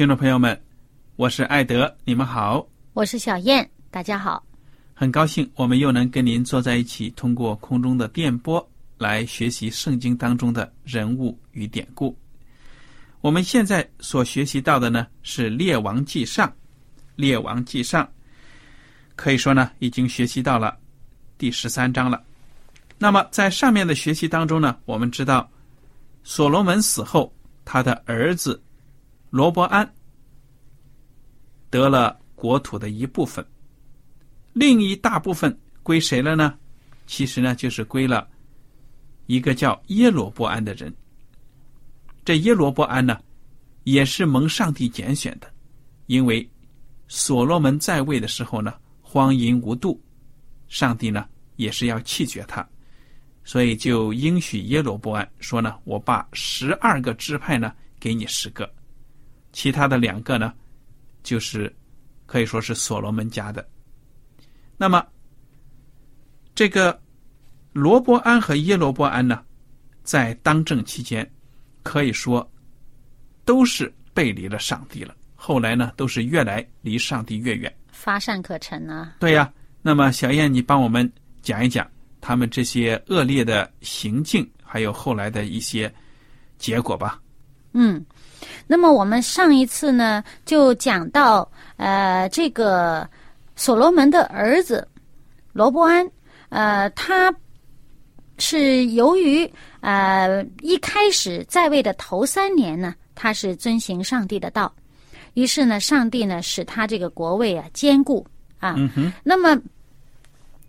听众朋友们，我是艾德，你们好，我是小燕，大家好。很高兴我们又能跟您坐在一起，通过空中的电波来学习圣经当中的人物与典故。我们现在所学习到的呢是《列王纪上》，《列王纪上》可以说呢已经学习到了第十三章了。那么在上面的学习当中呢，我们知道所罗门死后，他的儿子罗伯安得了国土的一部分。另一大部分归谁了呢？其实呢，就是归了一个叫耶罗波安的人。这耶罗波安呢，也是蒙上帝拣选的，因为所罗门在位的时候呢，荒淫无度，上帝呢也是要弃绝他，所以就应许耶罗波安说呢：“我把十二个支派呢给你十个，其他的两个呢，就是可以说是所罗门家的。”那么，这个罗伯安和耶罗伯安呢，在当政期间，可以说都是背离了上帝了。后来呢，都是越来离上帝越远，乏善可陈啊。对呀，那么小燕，你帮我们讲一讲他们这些恶劣的行径，还有后来的一些结果吧。嗯，那么我们上一次呢，就讲到呃这个。所罗门的儿子罗伯安，呃，他是由于呃一开始在位的头三年呢，他是遵行上帝的道，于是呢，上帝呢使他这个国位啊坚固啊。那么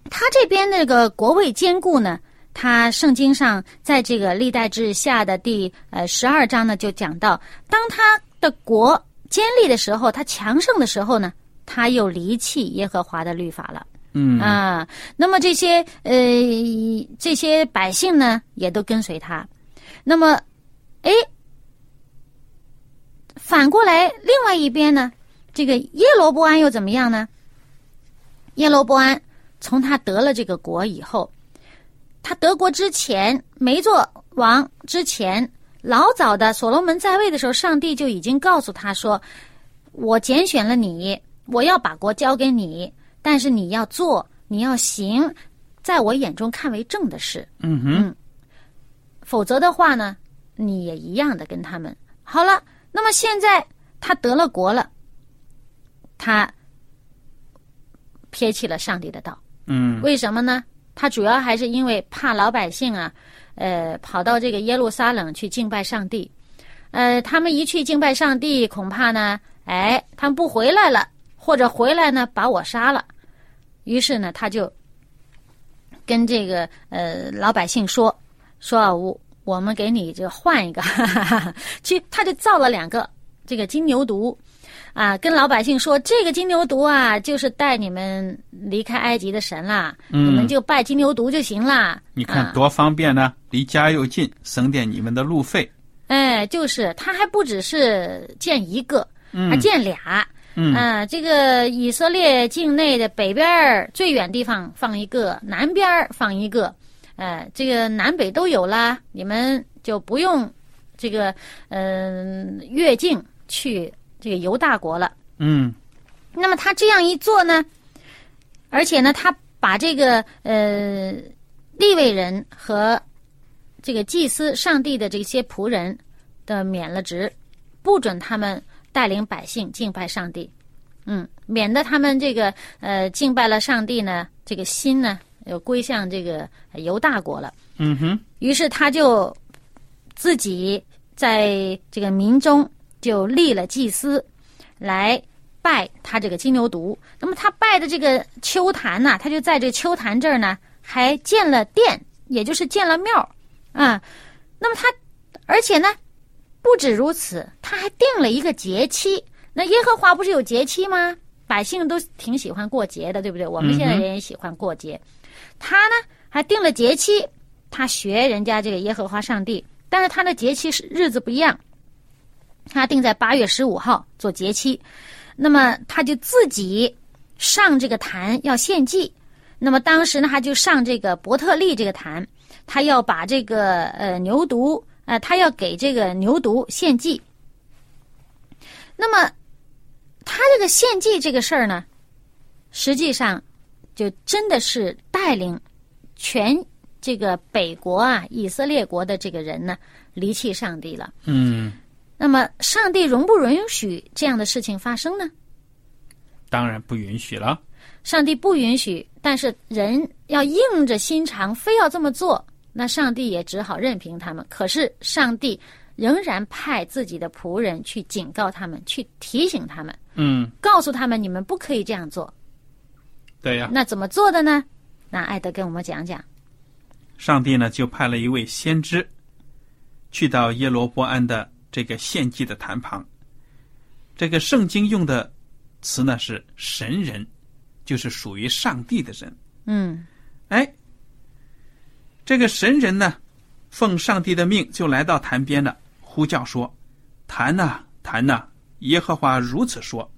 他这边那个国位坚固呢，他圣经上在这个历代志下的第呃十二章呢就讲到，当他的国建立的时候，他强盛的时候呢。他又离弃耶和华的律法了，嗯啊，那么这些呃这些百姓呢，也都跟随他。那么，哎，反过来另外一边呢，这个耶罗伯安又怎么样呢？耶罗伯安从他得了这个国以后，他德国之前没做王之前，老早的所罗门在位的时候，上帝就已经告诉他说：“我拣选了你。”我要把国交给你，但是你要做，你要行，在我眼中看为正的事。嗯哼，否则的话呢，你也一样的跟他们。好了，那么现在他得了国了，他撇弃了上帝的道。嗯，为什么呢？他主要还是因为怕老百姓啊，呃，跑到这个耶路撒冷去敬拜上帝。呃，他们一去敬拜上帝，恐怕呢，哎，他们不回来了。或者回来呢，把我杀了。于是呢，他就跟这个呃老百姓说：“说，我我们给你这换一个。”去，他就造了两个这个金牛犊，啊，跟老百姓说，这个金牛犊啊，就是带你们离开埃及的神啦，嗯你们就拜金牛犊就行啦。啊你看多方便呢，离家又近，省点你们的路费。哎，就是他还不只是建一个，还嗯建俩。嗯啊，这个以色列境内的北边儿最远地方放一个，南边儿放一个，呃，这个南北都有啦，你们就不用这个嗯、越境去这个犹大国了。嗯那么他这样一做呢，而且呢，他把这个呃立位人和这个祭司上帝的这些仆人的免了职，不准他们带领百姓敬拜上帝，嗯，免得他们这个呃敬拜了上帝呢，这个心呢又归向这个犹大国了。嗯哼，于是他就自己在这个民中就立了祭司，来拜他这个金牛犊。那么他拜的这个秋坛呢、他就在这秋坛这儿呢，还建了殿，也就是建了庙啊。那么他，而且呢，不止如此，他还定了一个节期。那耶和华不是有节期吗？百姓都挺喜欢过节的，对不对？我们现在人也喜欢过节。他呢还定了节期，他学人家这个耶和华上帝，但是他的节期是日子不一样，他定在八月十五号做节期，那么他就自己上这个坛要献祭，那么当时呢他就上这个伯特利这个坛，他要把这个呃牛犊呃他要给这个牛犊献祭，那么他这个献祭这个事儿呢，实际上就真的是带领全这个北国啊，以色列国的这个人呢，离弃上帝了。嗯，那么，上帝容不允许这样的事情发生呢？当然不允许了。上帝不允许，但是人要硬着心肠，非要这么做，那上帝也只好任凭他们。可是，上帝仍然派自己的仆人去警告他们，去提醒他们，嗯，告诉他们你们不可以这样做。对呀、那怎么做的呢？那艾德跟我们讲讲。上帝呢就派了一位先知，去到耶罗波安的这个献祭的坛旁。这个圣经用的词呢是神人，就是属于上帝的人。嗯哎，这个神人呢，奉上帝的命就来到坛边了，呼叫说：“坛呐、坛呐、耶和华如此说：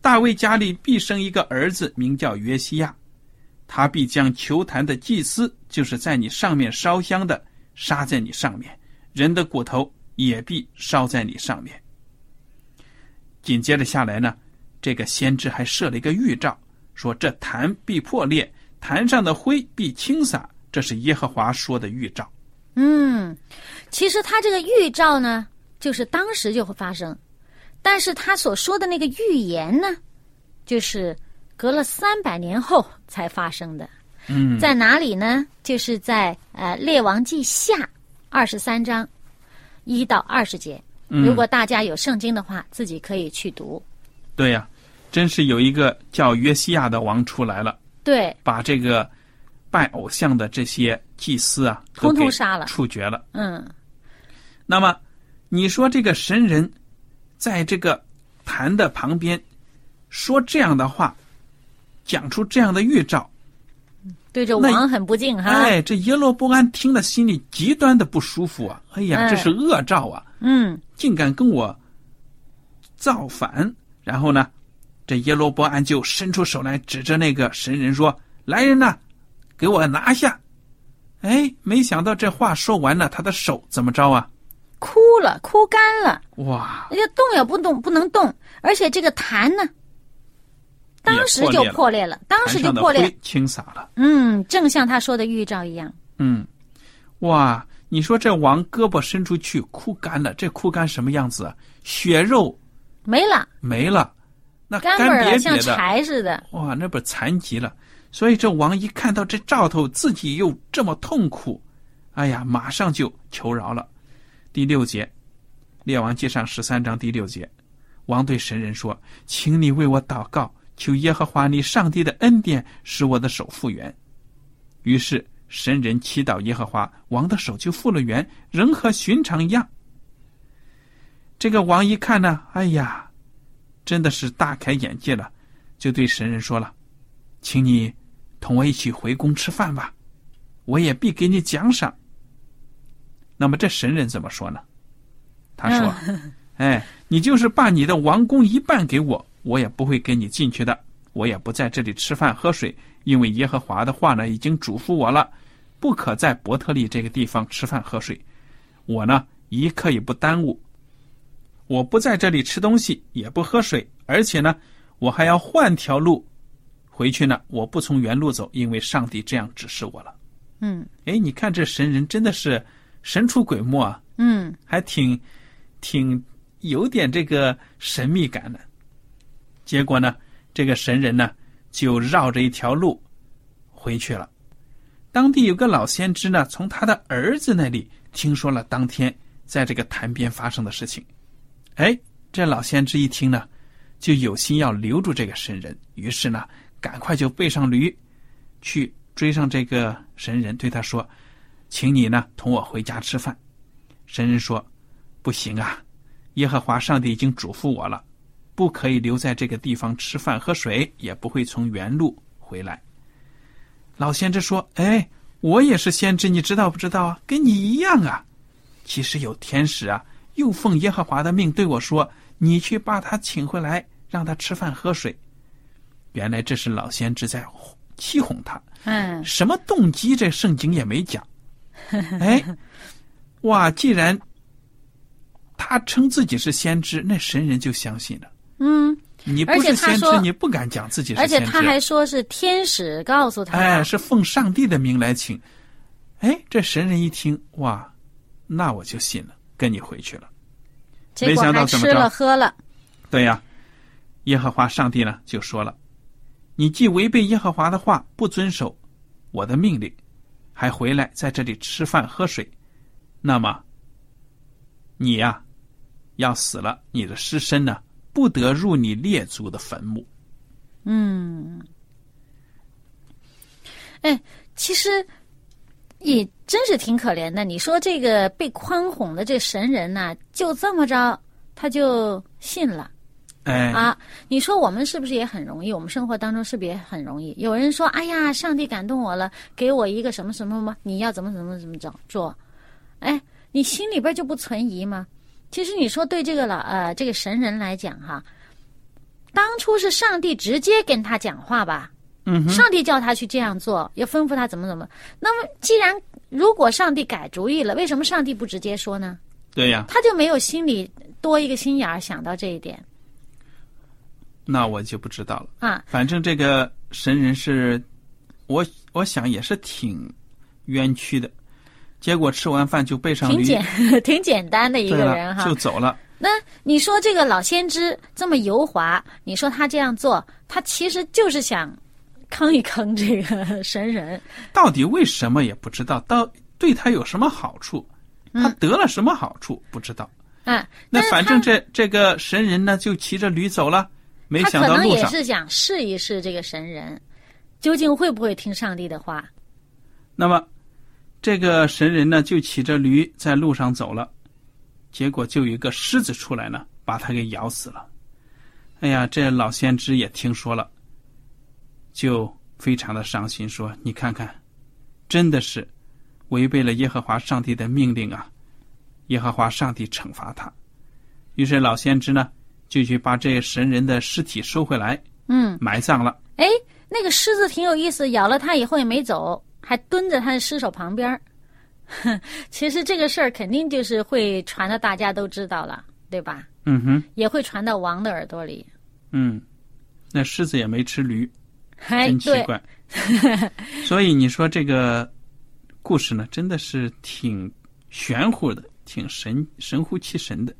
大卫家里必生一个儿子，名叫约西亚。他必将求坛的祭司，就是在你上面烧香的，杀在你上面；人的骨头也必烧在你上面。”紧接着下来呢，这个先知还设了一个预兆，说这坛必破裂，坛上的灰必倾洒，这是耶和华说的预兆。嗯，其实他这个预兆呢，就是当时就会发生，但是他所说的那个预言呢，就是隔了三百年后才发生的。嗯，在哪里呢？就是在呃《列王记下》二十三章一到二十节。嗯如果大家有圣经的话，自己可以去读。对呀、真是有一个叫约西亚的王出来了，对，把这个拜偶像的这些祭司啊，都通通杀了处决了。嗯，那么，你说这个神人在这个坛的旁边说这样的话，讲出这样的预兆，对着那王很不敬哈。哎，这耶罗波安听了心里极端的不舒服啊！哎呀，哎这是恶兆啊！嗯竟敢跟我造反！然后呢，这耶罗波安就伸出手来，指着那个神人说：“来人呐，给我拿下！”哎，没想到这话说完了，他的手怎么着啊？哭了，哭干了，哇，人家动也不动，不能动，而且这个痰呢，当时就破裂了，当时就破裂灰。倾洒了。嗯，正像他说的预兆一样。嗯，哇，你说这王胳膊伸出去枯干了，这枯干什么样子啊？血肉没了，没了，那干瘪瘪的，柴似的。哇，那不残疾了。所以这王一看到这兆头，自己又这么痛苦，哎呀，马上就求饶了。第六节，《列王记上》十三章第六节，王对神人说：“请你为我祷告，求耶和华你上帝的恩典，使我的手复原。”于是神人祈祷耶和华，王的手就复了原，仍和寻常一样。这个王一看呢，哎呀，真的是大开眼界了，就对神人说了：“请你同我一起回宫吃饭吧，我也必给你奖赏。”那么这神人怎么说呢？他说：“ 哎，你就是把你的王宫一半给我，我也不会跟你进去的，我也不在这里吃饭喝水，因为耶和华的话呢已经嘱咐我了，不可在伯特利这个地方吃饭喝水。我呢一刻也不耽误。”我不在这里吃东西，也不喝水，而且呢，我还要换条路回去呢。我不从原路走，因为上帝这样指示我了。嗯，哎，你看这神人真的是神出鬼没啊！嗯，还挺挺有点这个神秘感的。结果呢，这个神人呢就绕着一条路回去了。当地有个老先知呢，从他的儿子那里听说了当天在这个潭边发生的事情。哎，这老先知一听呢，就有心要留住这个神人，于是呢，赶快就背上驴，去追上这个神人，对他说：“请你呢同我回家吃饭。”神人说：“不行啊，耶和华上帝已经嘱咐我了，不可以留在这个地方吃饭喝水，也不会从原路回来。”老先知说：“哎，我也是先知，你知道不知道啊？跟你一样啊。其实有天使啊。”又奉耶和华的命对我说：“你去把他请回来，让他吃饭喝水。”原来这是老先知在欺哄他。嗯，什么动机？这圣经也没讲。哎，哇！既然他称自己是先知，那神人就相信了。嗯，你不是先知，你不敢讲自己是先知。而且他还说是天使告诉他，哎，是奉上帝的名来请。哎，这神人一听，哇，那我就信了。跟你回去了，没想到怎么着？吃了喝了，对呀，耶和华上帝呢就说了：“你既违背耶和华的话，不遵守我的命令，还回来在这里吃饭喝水，那么你呀要死了，你的尸身呢不得入你列祖的坟墓。”嗯，哎，其实。也真是挺可怜的。你说这个被宽哄的这神人呢，就这么着他就信了，哎啊！你说我们是不是也很容易？我们生活当中是不是也很容易？有人说：“哎呀，上帝感动我了，给我一个什么什么吗？你要怎么怎么怎么着做？”哎，你心里边就不存疑吗？其实你说对这个老呃这个神人来讲哈，当初是上帝直接跟他讲话吧。嗯上帝叫他去这样做，要吩咐他怎么怎么。那么，既然如果上帝改主意了，为什么上帝不直接说呢？对呀，他就没有心里多一个心眼儿想到这一点。那我就不知道了啊。反正这个神人是，我我想也是挺冤屈的。结果吃完饭就背上驴，挺简 挺简单的一个人哈，就走了。那你说这个老先知这么油滑，你说他这样做，他其实就是想。坑一坑这个 神人，到底为什么也不知道？到对他有什么好处？他得了什么好处？不知道。啊，那反正这这个神人呢，就骑着驴走了。没想到路上，他可能也是想试一试这个神人，究竟会不会听上帝的话。那么，这个神人呢，就骑着驴在路上走了，结果就有一个狮子出来呢，把他给咬死了。哎呀，这老先知也听说了。就非常的伤心，说：“你看看，真的是违背了耶和华上帝的命令啊！耶和华上帝惩罚他。”于是老先知呢，就去把这神人的尸体收回来，嗯，埋葬了。哎，那个狮子挺有意思，咬了他以后也没走，还蹲在他的尸首旁边。其实这个事儿肯定就是会传的，大家都知道了，对吧？嗯哼，也会传到王的耳朵里。嗯，那狮子也没吃驴。真奇怪，所以你说这个故事呢，真的是挺玄乎的，挺神神乎其神的。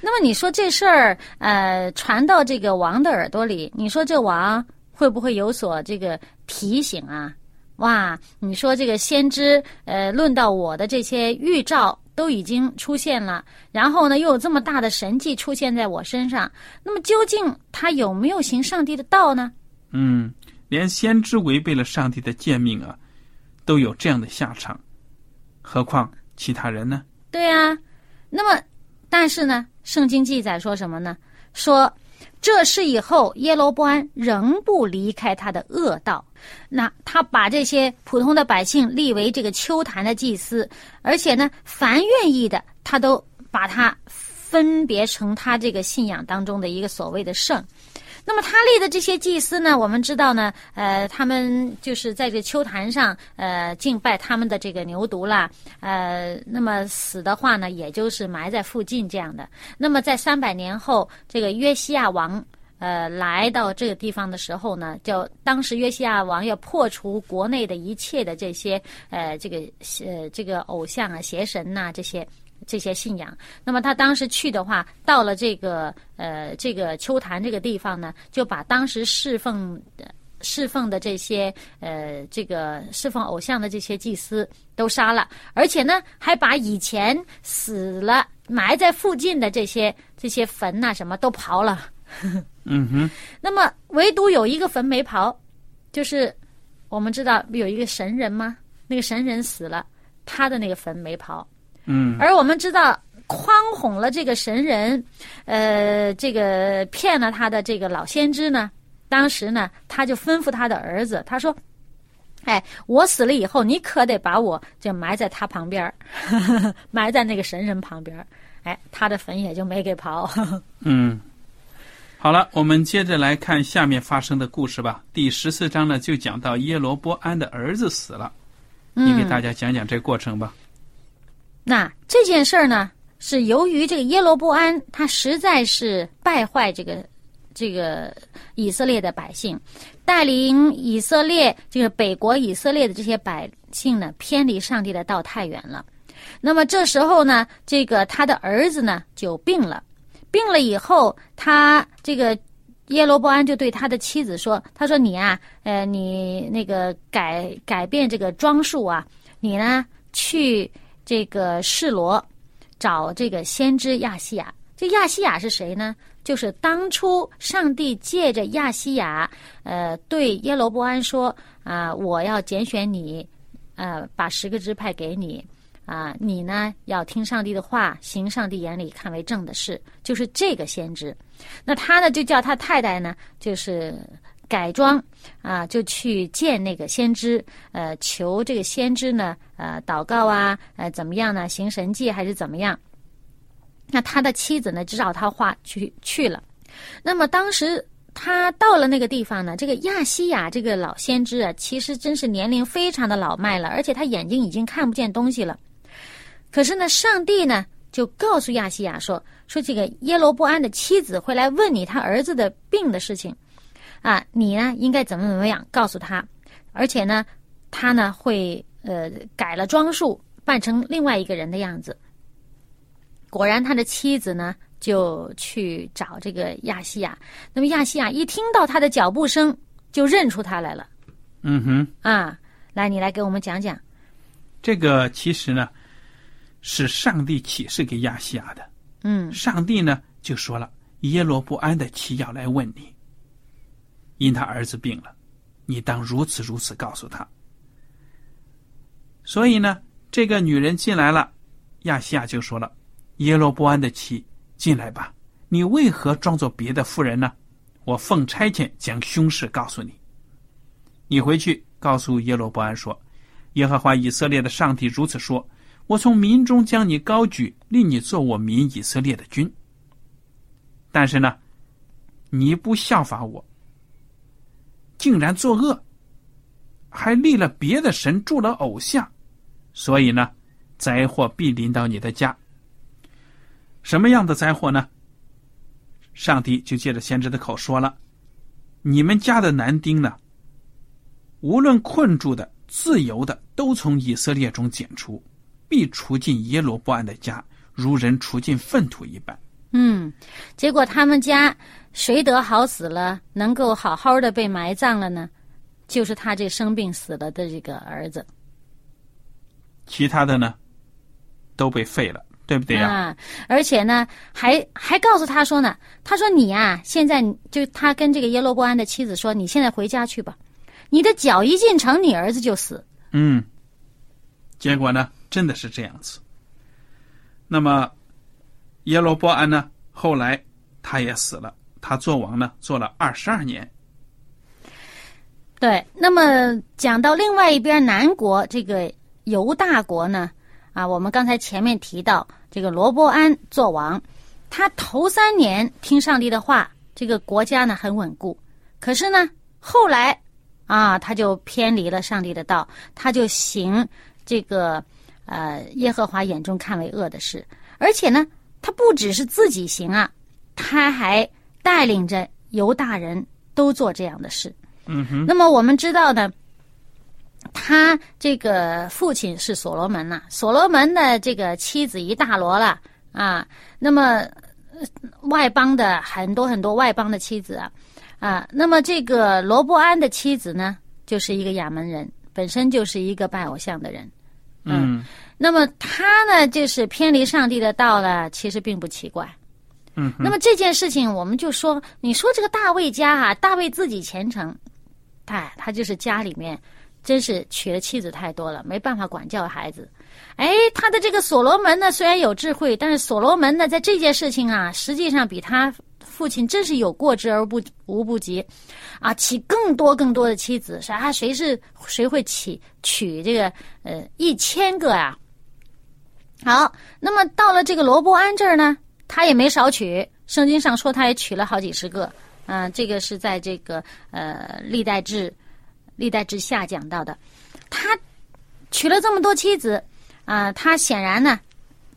那么你说这事儿，呃，传到这个王的耳朵里，你说这王会不会有所这个提醒啊？哇，你说这个先知，呃，论到我的这些预兆都已经出现了，然后呢，又有这么大的神迹出现在我身上，那么究竟他有没有行上帝的道呢？嗯。连先知违背了上帝的诫命啊，都有这样的下场，何况其他人呢？对啊，那么，但是呢，圣经记载说什么呢？说这事以后，耶罗波安仍不离开他的恶道。那他把这些普通的百姓立为这个秋坛的祭司，而且呢，凡愿意的，他都把他分别成他这个信仰当中的一个所谓的圣。那么他立的这些祭司呢，我们知道呢，呃，他们就是在这秋坛上，呃，敬拜他们的这个牛犊啦，呃，那么死的话呢，也就是埋在附近这样的。那么在三百年后，这个约西亚王，呃，来到这个地方的时候呢，就当时约西亚王要破除国内的一切的这些，呃，这个呃这个偶像啊、邪神呐这些。这些信仰，那么他当时去的话，到了这个呃这个秋坛这个地方呢，就把当时侍奉侍奉的这些呃这个侍奉偶像的这些祭司都杀了，而且呢还把以前死了埋在附近的这些这些坟呐什么都刨了。嗯哼。那么唯独有一个坟没刨，就是我们知道有一个神人吗？那个神人死了，他的那个坟没刨。嗯，而我们知道诓哄了这个神人，呃，这个骗了他的这个老先知呢，当时呢，他就吩咐他的儿子，他说：“哎，我死了以后，你可得把我就埋在他旁边 埋在那个神人旁边哎，他的坟也就没给刨。嗯，好了，我们接着来看下面发生的故事吧。第十四章呢，就讲到耶罗波安的儿子死了，你给大家讲讲这过程吧。那这件事儿呢，是由于这个耶罗波安他实在是败坏这个这个以色列的百姓，带领以色列这个北国以色列的这些百姓呢，偏离上帝的道太远了。那么这时候呢，这个他的儿子呢就病了，病了以后，他这个耶罗波安就对他的妻子说：“他说你啊，呃，你那个改改变这个装束啊，你呢去。”这个示罗找这个先知亚西亚，这亚西亚是谁呢？就是当初上帝借着亚西亚，呃，对耶罗波安说啊，我要拣选你，呃，把十个支派给你，啊，你呢要听上帝的话，行上帝眼里看为正的事，就是这个先知。那他呢就叫他太太呢，就是。改装啊，就去见那个先知，呃，求这个先知呢，呃，祷告啊，呃，怎么样呢？行神迹还是怎么样？那他的妻子呢，就照他话去去了。那么当时他到了那个地方呢，这个亚西亚这个老先知啊，其实真是年龄非常的老迈了，而且他眼睛已经看不见东西了。可是呢，上帝呢就告诉亚西亚说，说这个耶罗波安的妻子会来问你他儿子的病的事情。啊，你呢应该怎么怎么样告诉他，而且呢，他呢会呃改了装束，扮成另外一个人的样子。果然，他的妻子呢就去找这个亚西亚。那么亚西亚一听到他的脚步声，就认出他来了。嗯哼，啊，来，你来给我们讲讲。这个其实呢是上帝启示给亚西亚的。嗯，上帝呢就说了，耶罗不安的妻要来问你。因他儿子病了，你当如此如此告诉他。所以呢，这个女人进来了，亚西亚就说了：“耶罗波安的妻，进来吧。你为何装作别的妇人呢？我奉差遣将凶事告诉你。你回去告诉耶罗波安说：耶和华以色列的上帝如此说：我从民中将你高举，立你做我民以色列的君。但是呢，你不效法我。”竟然作恶，还立了别的神，铸了偶像，所以呢，灾祸必临到你的家。什么样的灾祸呢？上帝就借着先知的口说了：你们家的男丁呢，无论困住的、自由的，都从以色列中剪除，必除尽耶罗波安的家，如人除尽粪土一般。嗯，结果他们家。谁得好死了，能够好好的被埋葬了呢？就是他这生病死了的这个儿子。其他的呢，都被废了，对不对呀？啊，而且呢，还还告诉他说呢，他说你啊，现在就他跟这个耶罗波安的妻子说，你现在回家去吧，你的脚一进城，你儿子就死。嗯，结果呢，真的是这样子。那么耶罗波安呢，后来他也死了。他做王呢，做了二十二年。对，那么讲到另外一边南国这个犹大国呢，啊，我们刚才前面提到这个罗伯安做王，他头三年听上帝的话，这个国家呢很稳固。可是呢，后来啊，他就偏离了上帝的道，他就行这个呃耶和华眼中看为恶的事，而且呢，他不只是自己行啊，他还带领着犹大人都做这样的事。嗯哼，那么我们知道呢，他这个父亲是所罗门呐、所罗门的这个妻子一大摞了啊。那么呃外邦的很多很多外邦的妻子啊啊。那么这个罗伯安的妻子呢，就是一个亚门人，本身就是一个拜偶像的人。嗯那么他呢，就是偏离上帝的道了，其实并不奇怪。嗯，那么这件事情，我们就说，你说这个大卫家啊，大卫自己虔诚，哎，他就是家里面真是娶的妻子太多了，没办法管教孩子。哎，他的这个所罗门呢，虽然有智慧，但是所罗门呢，在这件事情啊，实际上比他父亲真是有过之而不无不及，啊，娶更多更多的妻子，啥谁是谁会娶娶这个呃一千个啊？好，那么到了这个罗伯安这儿呢，他也没少娶，圣经上说他也娶了好几十个，嗯、这个是在这个呃历代志历代志下讲到的，他娶了这么多妻子，啊、他显然呢，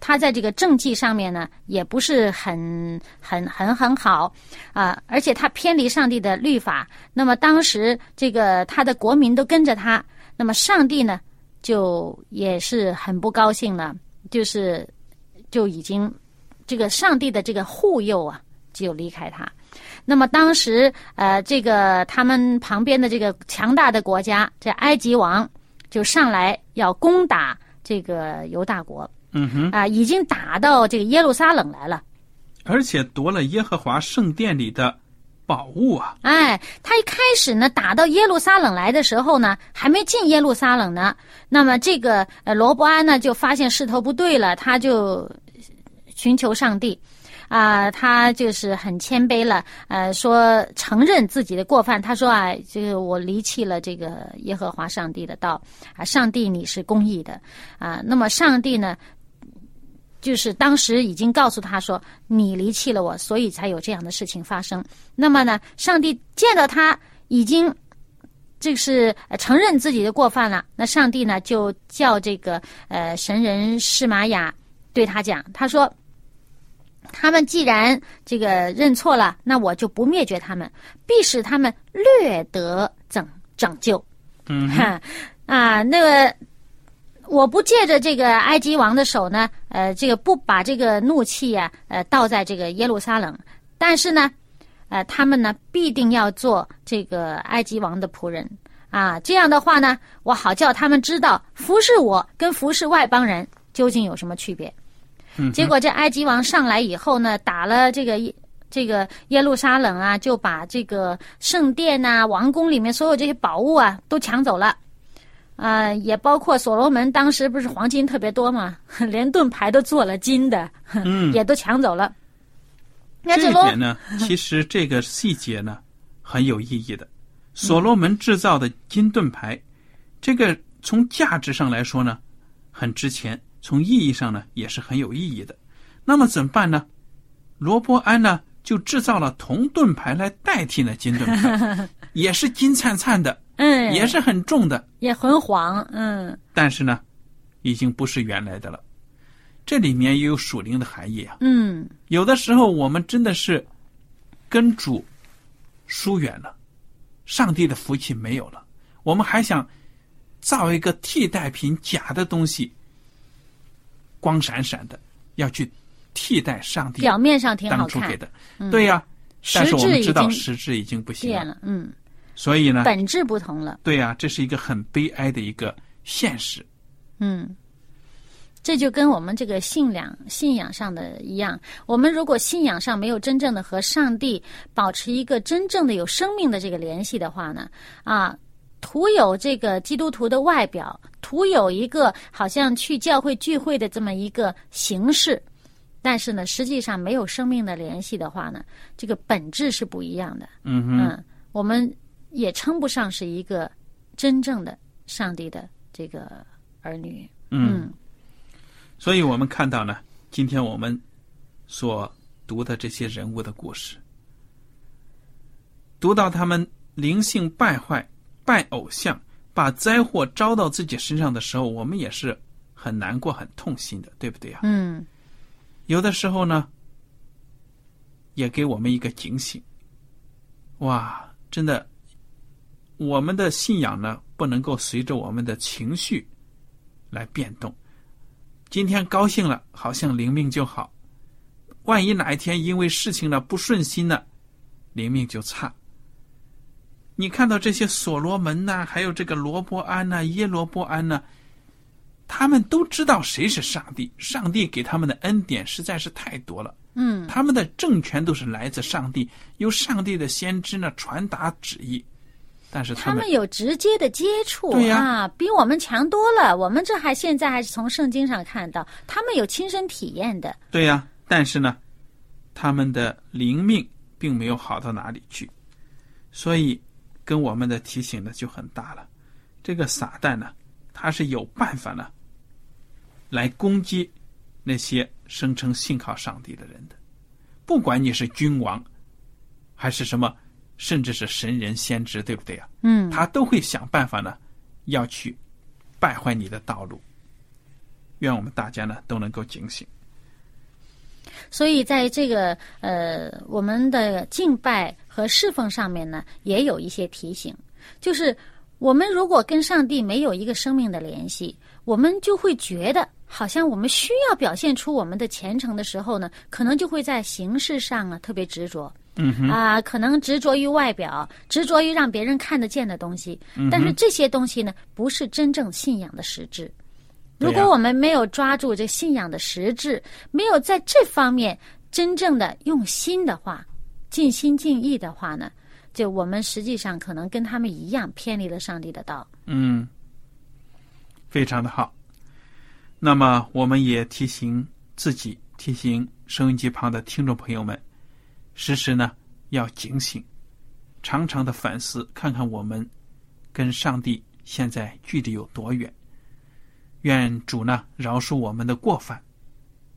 他在这个政绩上面呢，也不是很很很很好啊、而且他偏离上帝的律法。那么当时这个他的国民都跟着他，那么上帝呢，就也是很不高兴了，就是就已经这个上帝的这个护佑啊，就离开他。那么当时呃，这个他们旁边的这个强大的国家，这埃及王就上来要攻打这个犹大国嗯哼，啊、已经打到这个耶路撒冷来了。而且夺了耶和华圣殿里的宝物啊。哎，他一开始呢，打到耶路撒冷来的时候呢，还没进耶路撒冷呢。那么这个呃罗伯安呢，就发现势头不对了，他就寻求上帝，啊、他就是很谦卑了，呃，说承认自己的过犯。他说啊，这个我离弃了这个耶和华上帝的道啊，上帝你是公义的啊。那么上帝呢？就是当时已经告诉他说，你离弃了我，所以才有这样的事情发生。那么呢，上帝见到他已经这是呃承认自己的过犯了，那上帝呢就叫这个呃神人施玛雅对他讲，他说。他们既然这个认错了，那我就不灭绝他们，必使他们略得拯拯救。嗯，哈啊，那个我不借着这个埃及王的手呢，呃，这个不把这个怒气呀、呃，倒在这个耶路撒冷，但是呢，呃，他们呢必定要做这个埃及王的仆人啊，这样的话呢，我好叫他们知道服侍我跟服侍外邦人究竟有什么区别。嗯结果这埃及王上来以后呢，打了这个耶这个耶路撒冷啊，就把这个圣殿呐、王宫里面所有这些宝物啊都抢走了。啊、也包括所罗门当时不是黄金特别多嘛，连盾牌都做了金的，嗯，也都抢走了。那这点呢，其实这个细节呢很有意义的。所罗门制造的金盾牌，这个从价值上来说呢很值钱，从意义上呢也是很有意义的。那么怎么办呢？罗伯安呢就制造了铜盾牌来代替那金盾牌，也是金灿灿的，嗯，也是很重的，也很黄，嗯。但是呢，已经不是原来的了。这里面也有属灵的含义啊。嗯。有的时候我们真的是跟主疏远了，上帝的福气没有了，我们还想造一个替代品，假的东西，光闪闪的，要去替代上帝表面上挺好看当初给，的。对呀、实但是我们知道实质已经不行了，了，嗯，所以呢，本质不同了，对呀、这是一个很悲哀的一个现实。嗯。这就跟我们这个信仰信仰上的一样，我们如果信仰上没有真正的和上帝保持一个真正的有生命的这个联系的话呢，啊，徒有这个基督徒的外表，徒有一个好像去教会聚会的这么一个形式，但是呢，实际上没有生命的联系的话呢，这个本质是不一样的。嗯哼，嗯，我们也称不上是一个真正的上帝的这个儿女。嗯，所以我们看到呢，今天我们所读的这些人物的故事，读到他们灵性败坏、拜偶像，把灾祸招到自己身上的时候，我们也是很难过、很痛心的，对不对啊？嗯有的时候呢，也给我们一个警醒。哇，真的，我们的信仰呢，不能够随着我们的情绪来变动。今天高兴了，好像灵命就好；万一哪一天因为事情呢不顺心呢，灵命就差。你看到这些所罗门呐、还有这个罗伯安呐、耶罗伯安呐、他们都知道谁是上帝，上帝给他们的恩典实在是太多了。嗯他们的政权都是来自上帝，由上帝的先知呢传达旨意，但是他们有直接的接触啊，比我们强多了。我们这还现在还是从圣经上看到，他们有亲身体验的。对呀、但是呢，他们的灵命并没有好到哪里去，所以跟我们的提醒呢就很大了。这个撒旦呢，他是有办法呢，来攻击那些声称信靠上帝的人的，不管你是君王，还是什么，甚至是神人先知，对不对啊、嗯他都会想办法呢，要去败坏你的道路。愿我们大家呢都能够警醒。所以在这个呃我们的敬拜和侍奉上面呢，也有一些提醒，就是我们如果跟上帝没有一个生命的联系，我们就会觉得好像我们需要表现出我们的虔诚的时候呢，可能就会在形式上啊特别执着。嗯哼，啊、可能执着于外表，执着于让别人看得见的东西，嗯但是这些东西呢，不是真正信仰的实质。如果我们没有抓住这信仰的实质，没有在这方面真正的用心的话，尽心尽意的话呢，就我们实际上可能跟他们一样偏离了上帝的道。嗯，非常的好。那么，我们也提醒自己，提醒收音机旁的听众朋友们，时时呢要警醒，常常的反思，看看我们跟上帝现在距离有多远。愿主呢饶恕我们的过犯，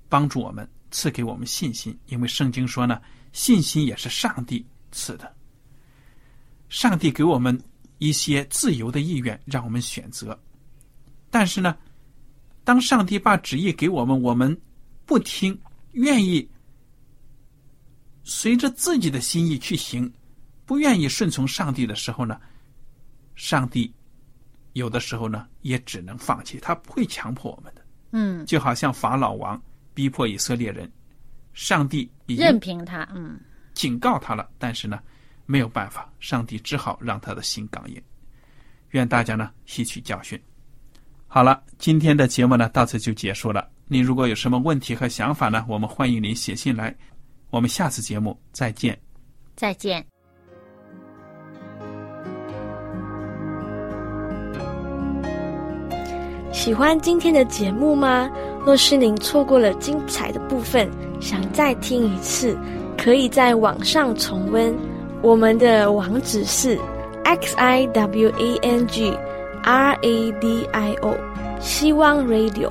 帮助我们，赐给我们信心。因为圣经说呢，信心也是上帝赐的。上帝给我们一些自由的意愿，让我们选择。但是呢，当上帝把旨意给我们，我们不听，愿意随着自己的心意去行，不愿意顺从上帝的时候呢，上帝有的时候呢也只能放弃，他不会强迫我们的。嗯，就好像法老王逼迫以色列人，上帝已任经凭他，嗯，警告他了，但是呢，没有办法，上帝只好让他的心刚硬。愿大家呢吸取教训。好了，今天的节目呢到此就结束了。您如果有什么问题和想法呢，我们欢迎您写信来。我们下次节目再见。再见。喜欢今天的节目吗？若是您错过了精彩的部分，想再听一次，可以在网上重温。我们的网址是 x i w a n g r a d i o 希望 Radio，